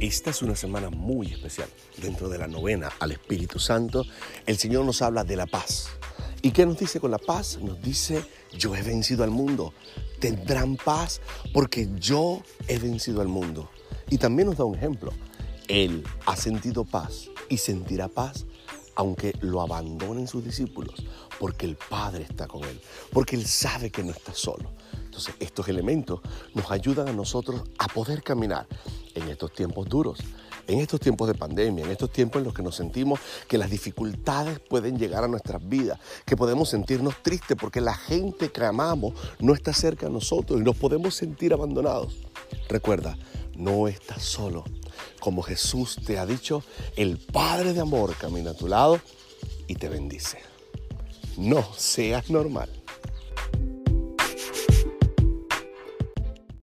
Esta es una semana muy especial. Dentro de la novena al Espíritu Santo, el Señor nos habla de la paz. ¿Y qué nos dice con la paz? Nos dice, yo he vencido al mundo. Tendrán paz porque yo he vencido al mundo. Y también nos da un ejemplo. Él ha sentido paz y sentirá paz aunque lo abandonen sus discípulos, porque el Padre está con él, porque él sabe que no está solo. Entonces, estos elementos nos ayudan a nosotros a poder caminar en estos tiempos duros, en estos tiempos de pandemia, en estos tiempos en los que nos sentimos que las dificultades pueden llegar a nuestras vidas, que podemos sentirnos tristes porque la gente que amamos no está cerca de nosotros y nos podemos sentir abandonados. Recuerda, no estás solo. Como Jesús te ha dicho, el Padre de amor camina a tu lado y te bendice. No seas normal.